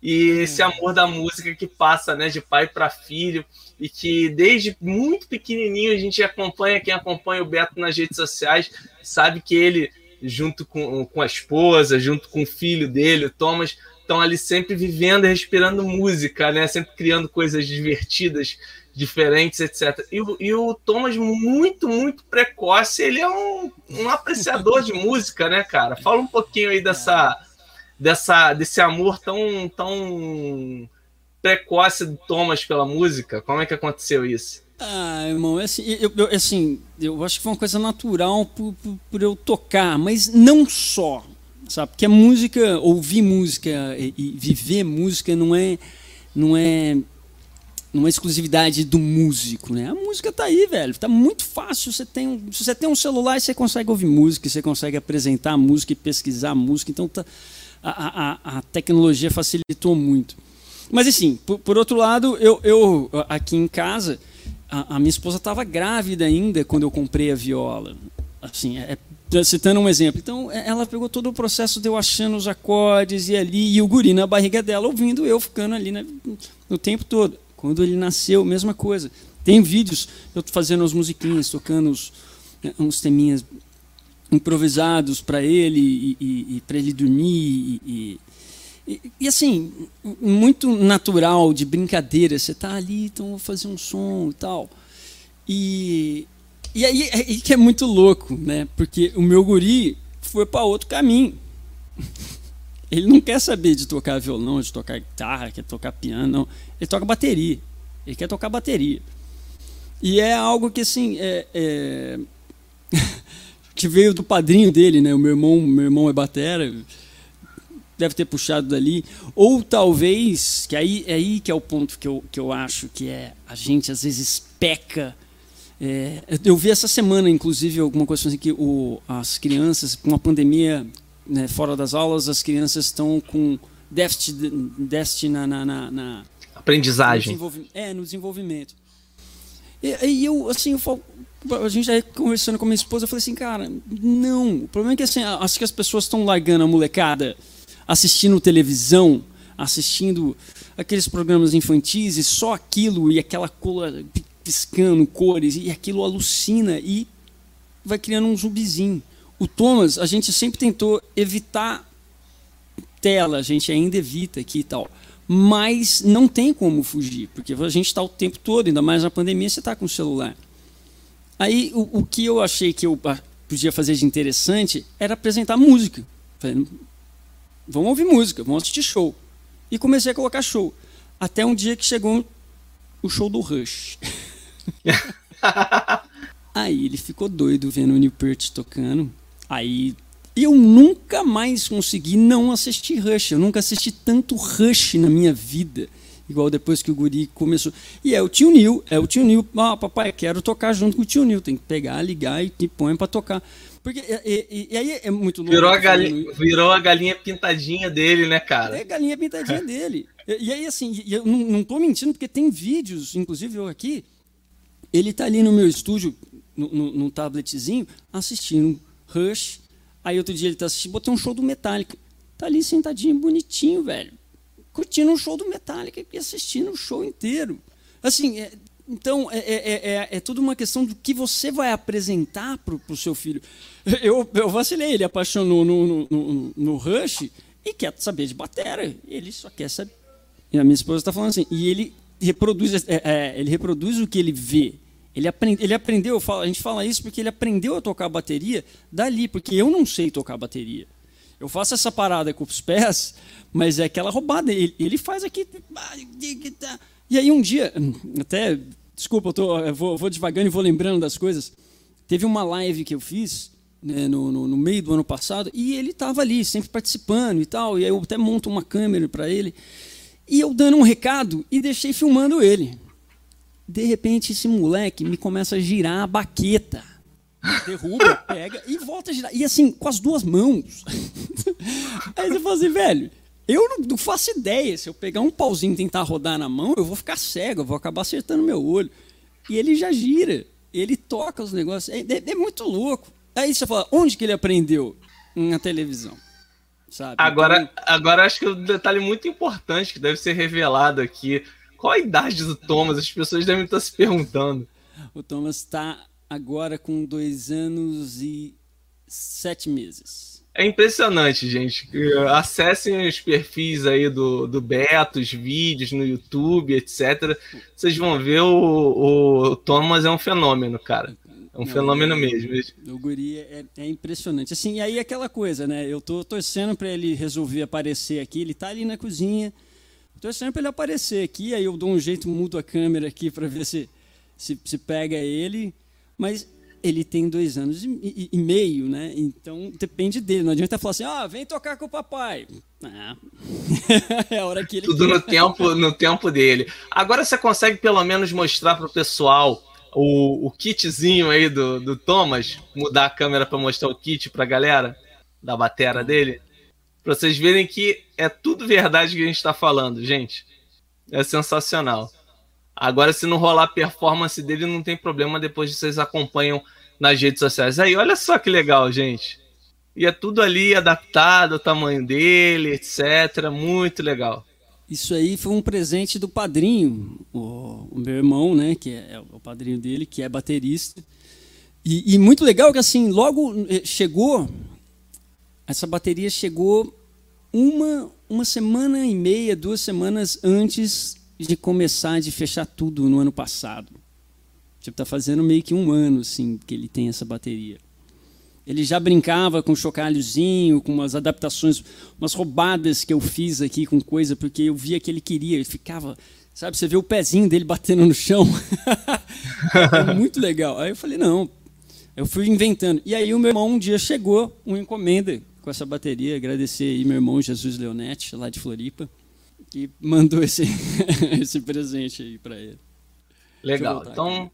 e esse amor da música que passa né, de pai para filho e que desde muito pequenininho a gente acompanha, quem acompanha o Beto nas redes sociais, sabe que ele, junto com, com a esposa, junto com o filho dele, o Thomas, estão ali sempre vivendo e respirando música, né? Sempre criando coisas divertidas, diferentes, etc. E, e o Thomas, muito, muito precoce, ele é um, um apreciador de música, né, cara? Fala um pouquinho aí dessa, dessa, desse amor tão, tão precoce do Thomas pela música? Como é que aconteceu isso? Ah, irmão, é assim, eu, eu, assim, eu acho que foi uma coisa natural por, por, por, eu tocar, mas não só. sabe? Porque a música, ouvir música e, e viver música não é, não é não é exclusividade do músico, né? A música tá aí, velho. Tá muito fácil. Você tem, se você tem um celular, você consegue ouvir música, você consegue apresentar música e pesquisar música. Então tá, a, a, a tecnologia facilitou muito. Mas assim, por, por outro lado, eu, eu aqui em casa, a, a minha esposa estava grávida ainda quando eu comprei a viola. Assim, é, é, citando um exemplo. Então, é, ela pegou todo o processo de eu achando os acordes e ali, e o guri na barriga dela ouvindo, eu ficando ali né, no tempo todo. Quando ele nasceu, mesma coisa. Tem vídeos eu fazendo as musiquinhas, tocando uns, né, uns teminhas improvisados para ele e, e, e para ele dormir e, e, assim muito natural de brincadeira você tá ali então vou fazer um som e tal e e aí, aí que é muito louco né porque o meu guri foi para outro caminho ele não quer saber de tocar violão, de tocar guitarra, quer tocar piano, não. Ele toca bateria. Ele quer tocar bateria. E é algo que, assim, é, é... que veio do padrinho dele, né? O meu irmão, meu irmão é batera, deve ter puxado dali. Ou talvez, que aí, é aí que é o ponto que eu, que eu acho que é a gente às vezes peca. É, eu vi essa semana, inclusive, alguma coisa assim que o, as crianças, com a pandemia, né, fora das aulas, as crianças estão com déficit, déficit na, na, na, na aprendizagem. No é, no desenvolvimento. E, e, eu, assim, eu falo, a gente aí conversando com a minha esposa, eu falei assim, cara, não. O problema é que assim, acho que as pessoas estão largando a molecada assistindo televisão, assistindo aqueles programas infantis e só aquilo e aquela cola piscando cores e aquilo alucina e vai criando um zumbizinho o Thomas, a gente sempre tentou evitar tela, a gente ainda evita aqui e tal. Mas não tem como fugir, porque a gente está o tempo todo, ainda mais na pandemia, você está com o celular. Aí o, o, que eu achei que eu podia fazer de interessante era apresentar música. Falei, vamos ouvir música, vamos assistir show. E comecei a colocar show. Até um dia que chegou o show do Rush. Aí ele ficou doido vendo o Neil Peart tocando. Aí eu nunca mais consegui não assistir Rush. Eu nunca assisti tanto Rush na minha vida. Igual depois que o guri começou. E é o tio Nil, é o tio Nil. Ah, papai, quero tocar junto com o tio Nil. Tem que pegar, ligar e, e põe pra tocar. Porque e, e, e, aí é muito louco. Virou a, galinha, virou a galinha pintadinha dele, né, cara? É a galinha pintadinha dele. E, e, aí, assim, eu não, não tô mentindo, porque tem vídeos, inclusive eu aqui. Ele tá ali no meu estúdio, no, no, no tabletzinho, assistindo Rush. Aí outro dia ele tá assistindo, botei um show do Metallica. Tá ali sentadinho, bonitinho, velho. Curtindo um show do Metallica e assistindo o show inteiro. Assim, é, então é, é, é, é tudo uma questão do que você vai apresentar pro, pro seu filho. Eu, eu vacilei, ele apaixonou no, no, no, no Rush e quer saber de bateria. Ele só quer saber. E a minha esposa está falando assim, e ele reproduz, é, é, ele reproduz o que ele vê. Ele, aprend, ele aprendeu, a gente fala isso porque ele aprendeu a tocar bateria dali, porque eu não sei tocar bateria. Eu faço essa parada com os pés, mas é aquela roubada. Ele, ele faz aqui. E aí um dia, até. Desculpa, eu, tô, eu vou, vou devagando e vou lembrando das coisas. Teve uma live que eu fiz né, no, no, no, meio do ano passado e ele estava ali, sempre participando e tal. E aí eu até monto uma câmera para ele. E eu dando um recado e deixei filmando ele. De repente, esse moleque me começa a girar a baqueta. Derruba, pega e volta a girar. E assim, com as duas mãos. Aí você fala assim, velho, eu não, não, faço ideia. Se eu pegar um pauzinho e tentar rodar na mão, eu vou ficar cego, eu vou acabar acertando meu olho. E ele já gira, ele toca os negócios. É, é, é muito louco. Aí você fala, onde que ele aprendeu? Na televisão. Sabe? Agora, então, agora acho que um detalhe muito importante que deve ser revelado aqui qual a idade do Thomas? As pessoas devem estar se perguntando. O Thomas está agora com dois anos e sete meses. É impressionante, gente. Acessem os perfis aí do, do Beto, os vídeos no YouTube, etc. Vocês vão ver o, o Thomas é um fenômeno, cara. É um Não, fenômeno mesmo. O guri é, é, impressionante. Assim, e aí aquela coisa, né? Eu tô torcendo para ele resolver aparecer aqui. Ele tá ali na cozinha torcendo para ele aparecer aqui, aí eu dou um jeito, mudo a câmera aqui para ver se, se, se pega ele. Mas ele tem dois anos e, meio, né? Então depende dele. Não adianta falar assim, ah, vem tocar com o papai. Ah. é a hora que ele. Tudo no tempo, no tempo dele. Agora você consegue pelo menos mostrar para o pessoal o, o kitzinho aí do, do Thomas, mudar a câmera para mostrar o kit para a galera da batera dele, para vocês verem que é tudo verdade que a gente está falando, gente. É sensacional. Agora, se não rolar a performance dele, não tem problema. Depois vocês acompanham nas redes sociais. Aí, olha só que legal, gente. E é tudo ali adaptado ao tamanho dele, etc. Muito legal. Isso aí foi um presente do padrinho, o, o meu irmão, né, que é, é, o padrinho dele, que é baterista. E, e, muito legal que assim, logo eh, chegou, essa bateria chegou uma, uma semana e meia, duas semanas antes de começar, de fechar tudo no ano passado. Tipo, tá fazendo meio que um ano, assim, que ele tem essa bateria. Ele já brincava com chocalhozinho, com umas adaptações, umas roubadas que eu fiz aqui com coisa, porque eu via que ele queria. Ele ficava, sabe, você vê o pezinho dele batendo no chão. é muito legal. Aí eu falei, não. Eu fui inventando. E aí o meu irmão um dia chegou, uma encomenda com essa bateria. Agradecer aí meu irmão Jesus Leonetti, lá de Floripa que mandou esse, esse presente aí para ele. Legal. Então,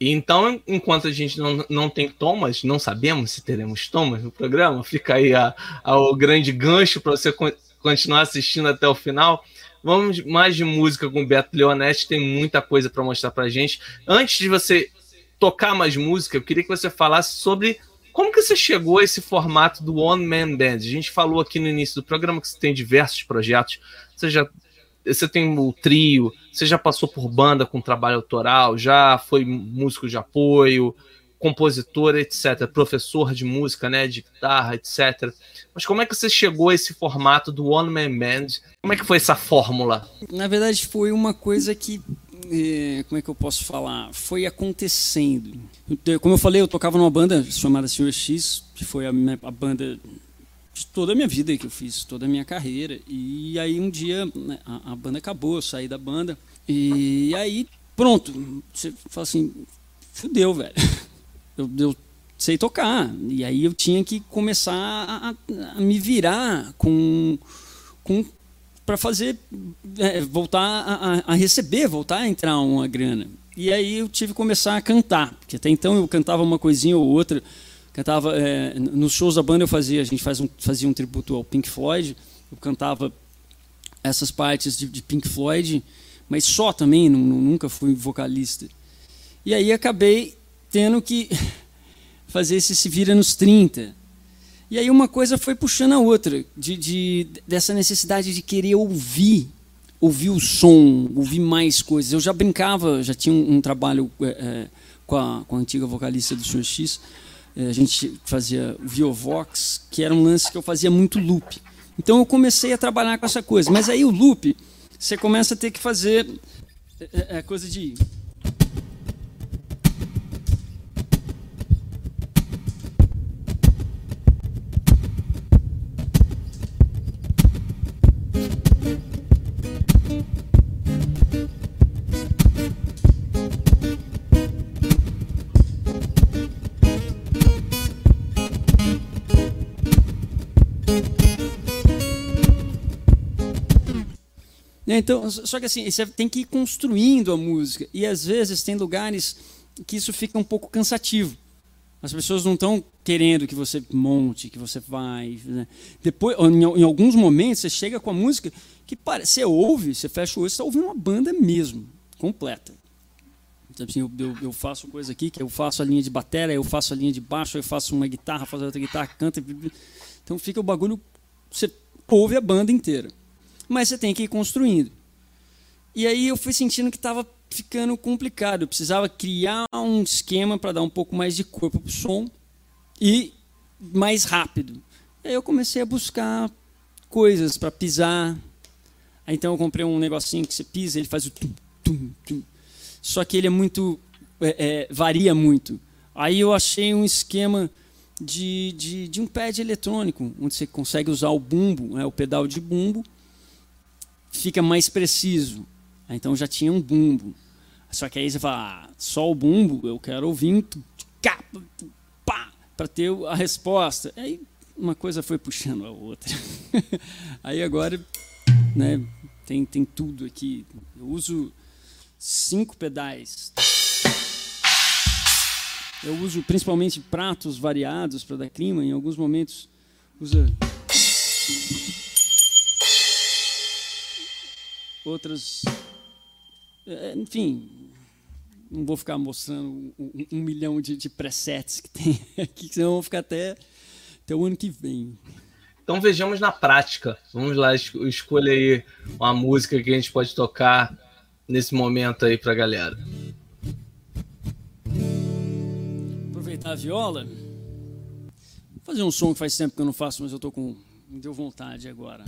então, enquanto a gente não, não tem Thomas, não sabemos se teremos Thomas no programa, fica aí a, a o grande gancho para você continuar assistindo até o final. Vamos mais de música com o Beto Leonetti, tem muita coisa para mostrar para gente. Antes de você tocar mais música, eu queria que você falasse sobre como que você chegou a esse formato do One Man Band. A gente falou aqui no início do programa que você tem diversos projetos você já você tem o trio, você já passou por banda com trabalho autoral, já foi músico de apoio, compositor, etc., professor de música, né, de guitarra, etc. Mas como é que você chegou a esse formato do One Man Band? Como é que foi essa fórmula? Na verdade, foi uma coisa que eh, como é que eu posso falar? Foi acontecendo. Como eu falei, eu tocava numa banda chamada Sr. X, que foi a, minha, a banda de toda a minha vida que eu fiz, toda a minha carreira. E aí um dia né, a, a, banda acabou, eu saí da banda. E aí, pronto, você fala assim, fudeu, velho. Eu, eu sei tocar. E aí eu tinha que começar a, a me virar com, com para fazer é, voltar a, a, receber, voltar a entrar uma grana. E aí eu tive que começar a cantar, porque até então eu cantava uma coisinha ou outra Cantava é, nos shows da banda eu fazia, a gente faz um, fazia um tributo ao Pink Floyd. Eu cantava essas partes de, de Pink Floyd, mas só também, não, nunca fui vocalista. E aí acabei tendo que fazer esse se vira nos 30. E aí uma coisa foi puxando a outra, de, de, dessa necessidade de querer ouvir, ouvir o som, ouvir mais coisas. Eu já brincava, já tinha um, um trabalho é, é, com, a, com a antiga vocalista do Sr. X, a gente fazia Viovox, que era um lance que eu fazia muito loop. Então eu comecei a trabalhar com essa coisa. Mas aí o loop, você começa a ter que fazer é coisa de então, só que assim, você tem que ir construindo a música. E às vezes tem lugares que isso fica um pouco cansativo. As pessoas não estão querendo que você monte, que você vai. Né? Depois, em, alguns momentos, você chega com a música que você ouve, você fecha o olho, você está ouvindo uma banda mesmo, completa. Então, assim, eu, eu, eu, faço coisa aqui, que eu faço a linha de bateria, eu faço a linha de baixo, eu faço uma guitarra, faço outra guitarra, canta. Então fica o bagulho, você ouve a banda inteira mas você tem que ir construindo. E aí eu fui sentindo que estava ficando complicado. Eu precisava criar um esquema para dar um pouco mais de corpo para o som e mais rápido. Aí eu comecei a buscar coisas para pisar. Aí, então eu comprei um negocinho que você pisa, ele faz o tum, tum, tum. Só que ele é muito. É, é, varia muito. Aí eu achei um esquema de, de, de um pad eletrônico, onde você consegue usar o bumbo, né, o pedal de bumbo, fica mais preciso. Então já tinha um bumbo. Só que aí você fala, ah, só o bumbo, eu quero ouvir cap. pá, para ter a resposta. Aí uma coisa foi puxando a outra. Aí agora, né, tem, tem tudo aqui. Eu uso cinco pedais. Eu uso principalmente pratos variados para dar clima. Em alguns momentos usa outras, é, enfim, não vou ficar mostrando um, um milhão de, de, presets que tem aqui, senão vou ficar até, até o ano que vem. Então vejamos na prática. Vamos lá, escolha aí uma música que a gente pode tocar nesse momento aí pra galera. Aproveitar a viola. Vou fazer um som que faz tempo que eu não faço, mas eu tô com. Me deu vontade agora.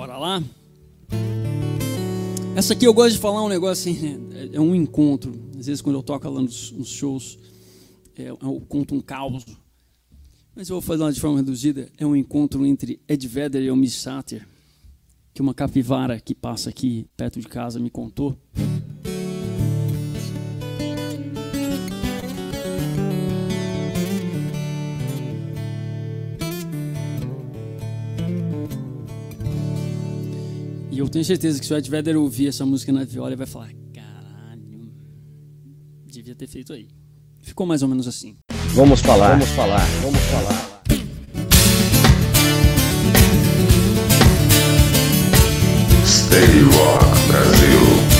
Bora lá? Essa aqui eu gosto de falar um negócio assim, né? é um encontro. Às vezes quando eu toco lá nos, nos shows, é, eu conto um caos. Mas eu vou falar de forma reduzida. É um encontro entre Ed Vedder e o Miss Satter, que uma capivara que passa aqui perto de casa me contou. Tenho certeza que se o Ed Vedder ouvir essa música na viola, ele vai falar: caralho, devia ter feito aí. Ficou mais ou menos assim. Vamos falar, vamos falar, vamos falar. Stay Rock Brasil.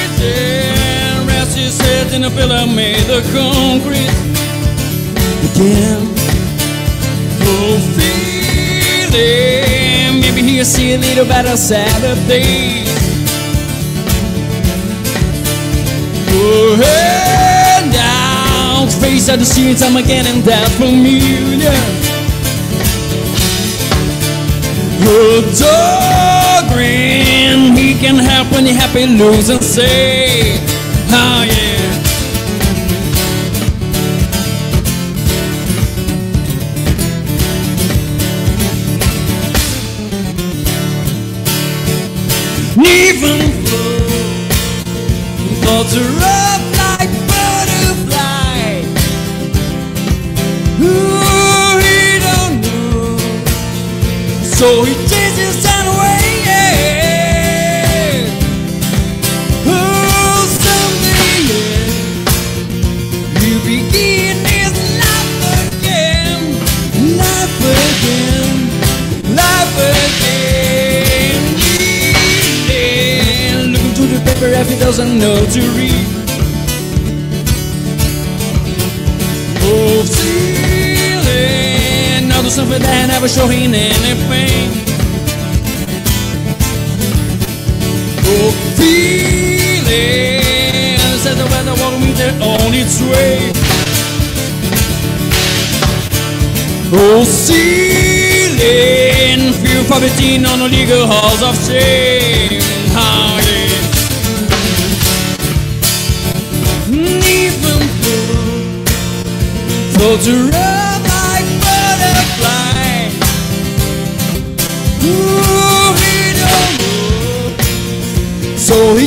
Freezing, rest his head in a pillow made of concrete again. Feeling, maybe he'll see a little better Saturday. Oh, head down, face of the streets, I'm getting that familiar. Oh, dog grin, he can help when you're happy, lose and say, oh yeah. So he poverty on the legal halls of shame. How yeah. Even though floats around like butterfly. Ooh, he don't know, so he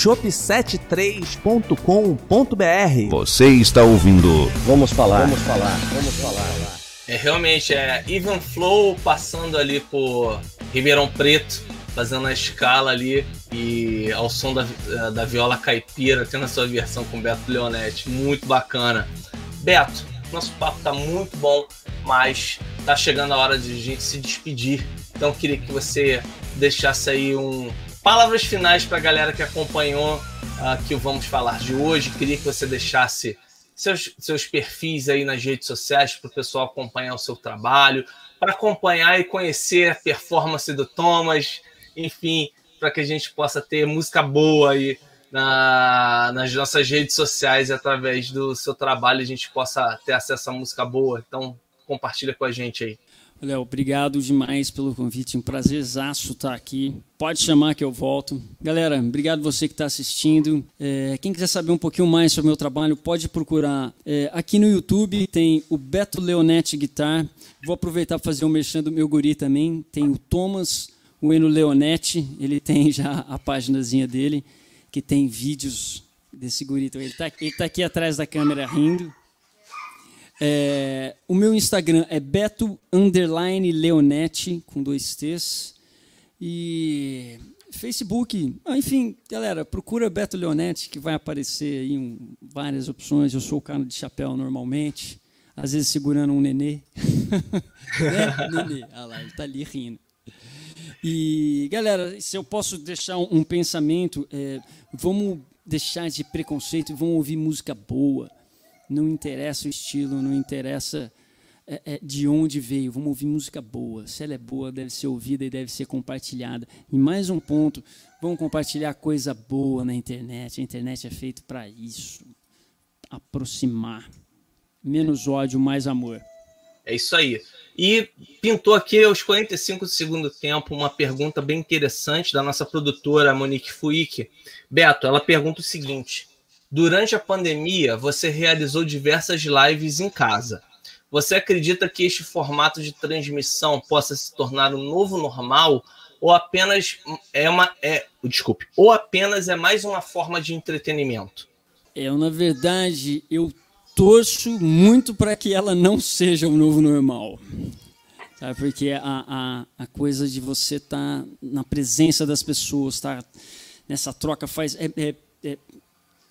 shop73.com.br. Você está ouvindo. Vamos falar. Vamos falar. Vamos falar. É realmente é Even Flow passando ali por Ribeirão Preto, fazendo a escala ali e ao som da, da viola caipira, tendo a sua versão com Beto Leonetti, muito bacana. Beto, nosso papo tá muito bom, mas tá chegando a hora de a gente se despedir. Então queria que você deixasse aí um palavras finais para a galera que acompanhou uh, que o Vamos Falar de hoje. Queria que você deixasse seus, seus perfis aí nas redes sociais para o pessoal acompanhar o seu trabalho, para acompanhar e conhecer a performance do Thomas, enfim, para que a gente possa ter música boa aí na, nas nossas redes sociais e através do seu trabalho a gente possa ter acesso a música boa. Então, compartilha com a gente aí. Léo, obrigado demais pelo convite. Um prazerzaço estar aqui. Pode chamar que eu volto. Galera, obrigado você que está assistindo. É, quem quiser saber um pouquinho mais sobre o meu trabalho, pode procurar. É, aqui no YouTube tem o Beto Leonetti Guitar. Vou aproveitar para fazer um mexendo do meu guri também. Tem o Thomas, o Eno Leonetti. Ele tem já a paginazinha dele, que tem vídeos desse guri. Então, ele está tá aqui atrás da câmera rindo. É, o meu Instagram é Beto Underline Leonetti, com dois T's. E Facebook, ah, enfim, galera, procura Beto Leonetti, que vai aparecer aí um, várias opções. Eu sou o cara de chapéu normalmente, às vezes segurando um nenê. né? Nenê, olha lá, ele tá ali rindo. E, galera, se eu posso deixar um, um pensamento, é, vamos deixar de preconceito e vamos ouvir música boa não interessa o estilo, não interessa é, é, de onde veio. Vamos ouvir música boa. Se ela é boa, deve ser ouvida e deve ser compartilhada. E mais um ponto: vamos compartilhar coisa boa na internet. A internet é feita para isso aproximar. Menos ódio, mais amor. É isso aí. E pintou aqui aos 45 do segundo tempo uma pergunta bem interessante da nossa produtora Monique Fuick. Beto, ela pergunta o seguinte: Durante a pandemia, você realizou diversas lives em casa. Você acredita que este formato de transmissão possa se tornar um novo normal ou apenas é uma é, desculpe, ou apenas é mais uma forma de entretenimento? Eu, na verdade, eu torço muito para que ela não seja o um novo normal. Sabe? Porque a, a, a coisa de você estar tá na presença das pessoas, estar tá nessa troca faz é, é, é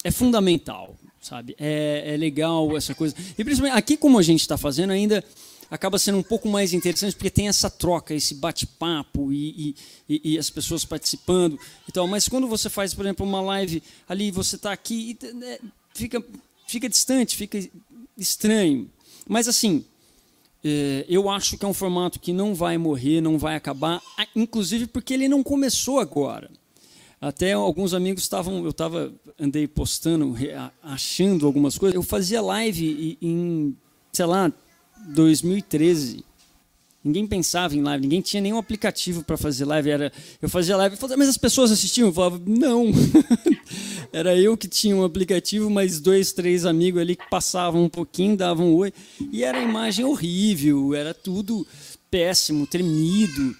é fundamental, sabe? É, é legal essa coisa. E principalmente aqui, como a gente está fazendo, ainda acaba sendo um pouco mais interessante porque tem essa troca, esse bate-papo e, e, e, as pessoas participando e tal. Mas quando você faz, por exemplo, uma live ali, você está aqui, né, fica, fica distante, fica estranho. Mas assim, é, eu acho que é um formato que não vai morrer, não vai acabar, inclusive porque ele não começou agora. Até alguns amigos estavam, eu estava andei postando, achando algumas coisas. Eu fazia live em, sei lá, 2013. Ninguém pensava em live, ninguém tinha nenhum aplicativo para fazer live. Era, eu fazia live, mas as pessoas assistiam? Eu falava, não. Era eu que tinha um aplicativo, mais dois, três amigos ali que passavam um pouquinho, davam um oi. E era imagem horrível, era tudo péssimo, tremido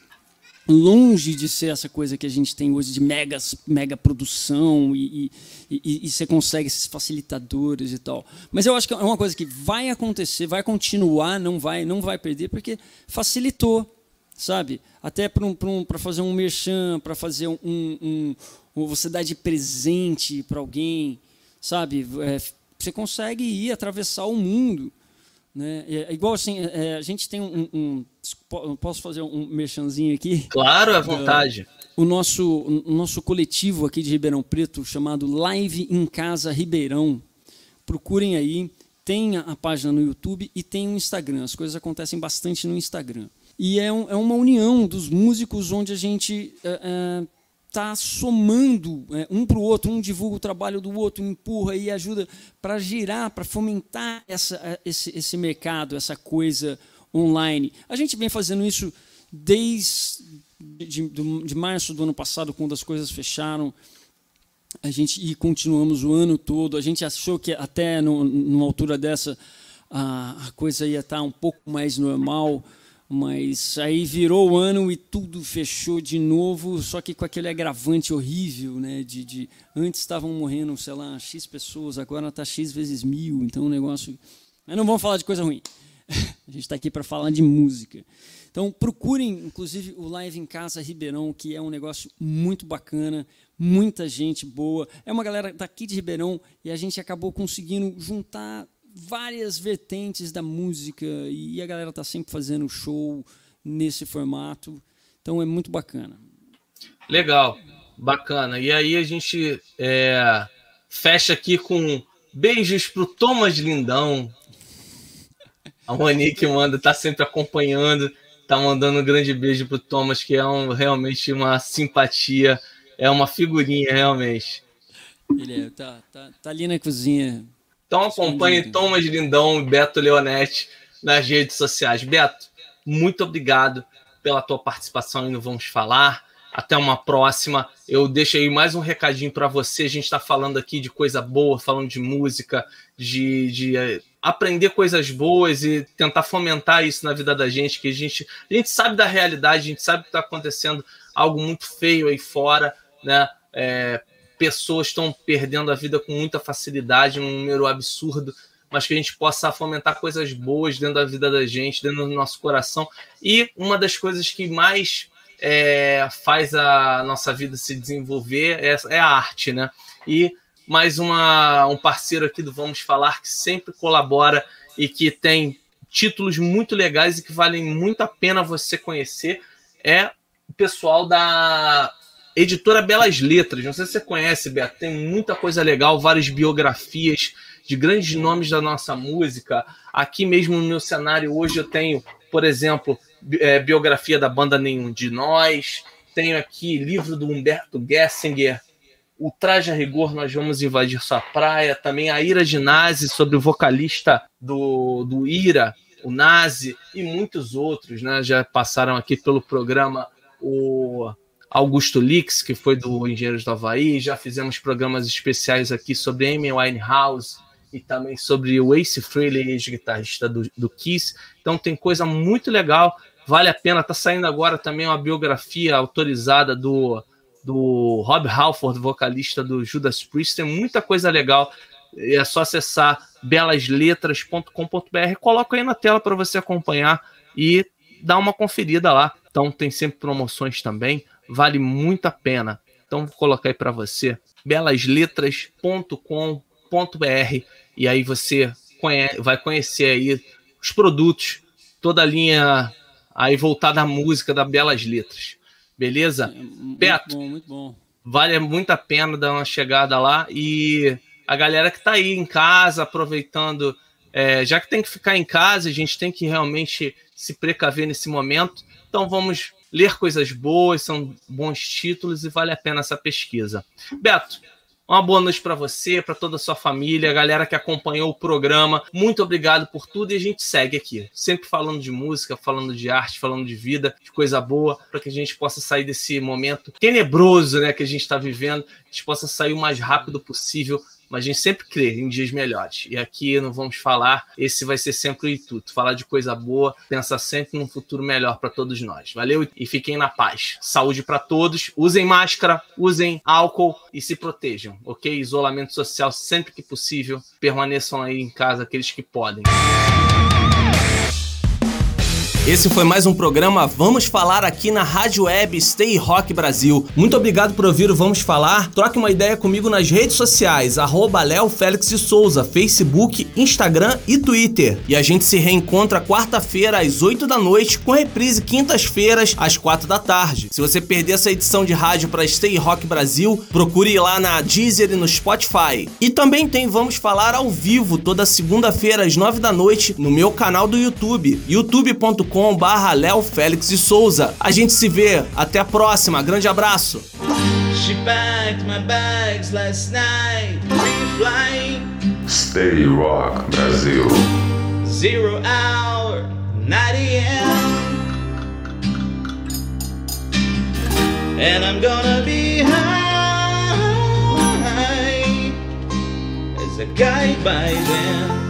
longe de ser essa coisa que a gente tem hoje de megas, mega produção e, e, e, e, você consegue esses facilitadores e tal. Mas eu acho que é uma coisa que vai acontecer, vai continuar, não vai, não vai perder, porque facilitou, sabe? Até para um, um, fazer um merchan, para fazer um, um, um, você dar de presente para alguém, sabe? É, você consegue ir atravessar o mundo. Né? É, igual assim, é, a gente tem um, um, Posso fazer um merchanzinho aqui? Claro, à vontade. Uh, o, nosso, o nosso coletivo aqui de Ribeirão Preto, chamado Live em Casa Ribeirão. Procurem aí. Tem a, a página no YouTube e tem o Instagram. As coisas acontecem bastante no Instagram. E é, um, é uma união dos músicos onde a gente é, é, tá somando é, um para o outro, um divulga o trabalho do outro, empurra e ajuda para girar, para fomentar essa, é, esse, esse mercado, essa coisa online. A gente vem fazendo isso desde de, de, de março do ano passado, quando as coisas fecharam. A gente e continuamos o ano todo. A gente achou que até no, numa altura dessa a, a coisa ia estar tá um pouco mais normal mas aí virou o ano e tudo fechou de novo, só que com aquele agravante horrível, né? De, de antes estavam morrendo, sei lá, x pessoas, agora está x vezes mil, então o negócio. Mas não vamos falar de coisa ruim. A gente está aqui para falar de música. Então procurem, inclusive, o Live em Casa Ribeirão, que é um negócio muito bacana, muita gente boa. É uma galera daqui de Ribeirão e a gente acabou conseguindo juntar várias vertentes da música e a galera tá sempre fazendo show nesse formato. Então é muito bacana. Legal, bacana. E aí a gente é, fecha aqui com beijos pro Thomas Lindão. A Monique manda, tá sempre acompanhando, tá mandando um grande beijo pro Thomas, que é um, realmente uma simpatia, é uma figurinha realmente. Ele é, tá, tá, tá ali na cozinha então acompanhe Thomas Lindão e Beto Leonetti nas redes sociais. Beto, muito obrigado pela tua participação e no Vamos Falar. Até uma próxima. Eu deixo aí mais um recadinho para você. A gente está falando aqui de coisa boa, falando de música, de, de eh, aprender coisas boas e tentar fomentar isso na vida da gente, que a gente, a gente sabe da realidade, a gente sabe que está acontecendo algo muito feio aí fora, né? É, pessoas estão perdendo a vida com muita facilidade, um número absurdo, mas que a gente possa fomentar coisas boas dentro da vida da gente, dentro do nosso coração. E uma das coisas que mais é, faz a nossa vida se desenvolver é, é a arte, né? E mais uma, um parceiro aqui do Vamos Falar que sempre colabora e que tem títulos muito legais e que valem muito a pena você conhecer é o pessoal da Editora Belas Letras, não sei se você conhece, Beto, tem muita coisa legal, várias biografias de grandes nomes da nossa música. Aqui mesmo no meu cenário hoje eu tenho, por exemplo, é, biografia da banda Nenhum de Nós, tenho aqui livro do Humberto Gessinger, o Traje a Rigor, Nós Vamos Invadir Sua Praia, também a Ira de Nazi, sobre o vocalista do, do Ira, o Nazi, e muitos outros, né? Já passaram aqui pelo programa o Augusto Lix, que foi do Engenheiros do Havaí, já fizemos programas especiais aqui sobre Amy Winehouse e também sobre o Ace Frehley, ex-guitarrista do, do Kiss. Então tem coisa muito legal, vale a pena. Tá saindo agora também uma biografia autorizada do, do Rob Halford, vocalista do Judas Priest. Tem muita coisa legal. É só acessar belasletras.com.br. Coloca aí na tela para você acompanhar e dar uma conferida lá. Então tem sempre promoções também vale muito a pena. Então vou colocar aí para você belasletras.com.br e aí você conhece, vai conhecer aí os produtos, toda a linha aí voltada à música da Belas Letras. Beleza? Muito Beto, bom, muito bom. Vale muito a pena dar uma chegada lá e a galera que está aí em casa aproveitando, é, já que tem que ficar em casa, a gente tem que realmente se precaver nesse momento. Então vamos ler coisas boas, são bons títulos e vale a pena essa pesquisa. Beto, uma boa noite para você, para toda a sua família, a galera que acompanhou o programa. Muito obrigado por tudo e a gente segue aqui, sempre falando de música, falando de arte, falando de vida, de coisa boa, para que a gente possa sair desse momento tenebroso, né, que a gente está vivendo, a gente possa sair o mais rápido possível mas a gente sempre crê em dias melhores. E aqui não vamos falar, esse vai ser sempre o intuito, falar de coisa boa, pensar sempre num futuro melhor para todos nós. Valeu e fiquem na paz. Saúde para todos, usem máscara, usem álcool e se protejam, ok? Isolamento social sempre que possível, permaneçam aí em casa aqueles que podem. Esse foi mais um programa Vamos Falar aqui na Rádio Web Stay Rock Brasil. Muito obrigado por ouvir o Vamos Falar. Troque uma ideia comigo nas redes sociais, arroba Léo Félix Souza, Facebook, Instagram e Twitter. E a gente se reencontra quarta-feira às 8 da noite, com reprise quintas-feiras às 4 da tarde. Se você perder essa edição de rádio para Stay Rock Brasil, procure ir lá na Deezer e no Spotify. E também tem Vamos Falar ao vivo toda segunda-feira às 9 da noite no meu canal do YouTube, youtube.com youtube.com barra Léo Félix de Souza. A gente se vê, até a próxima, grande abraço! She packed my bags last night, flying. Stay Rock Brasil. Zero hour, 9 a.m. And I'm gonna be high as a guy by then.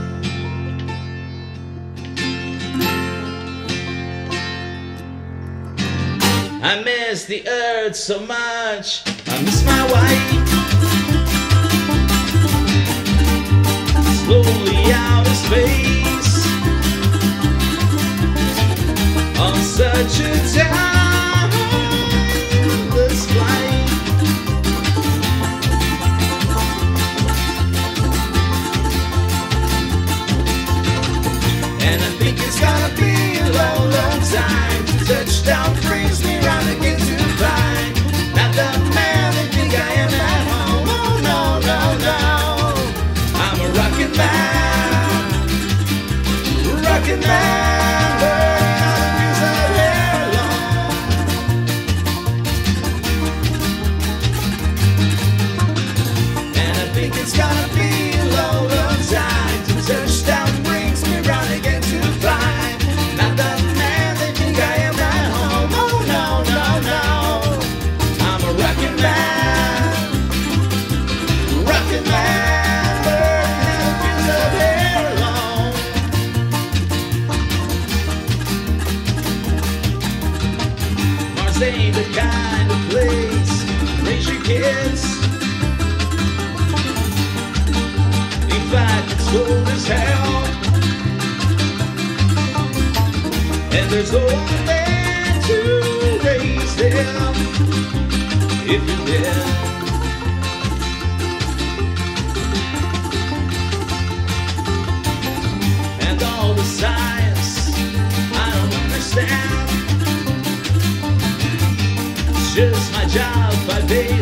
I miss the earth so much. I miss my wife. Slowly out of space. On such a time. is there to raise them if you dare. And all the science I don't understand. It's just my job by day.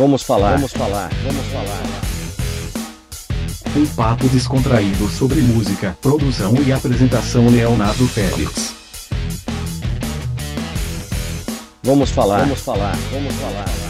Vamos falar. Vamos falar. Vamos falar. Um papo descontraído sobre música, produção e apresentação Leonardo Félix. Vamos falar. Vamos falar. Vamos falar.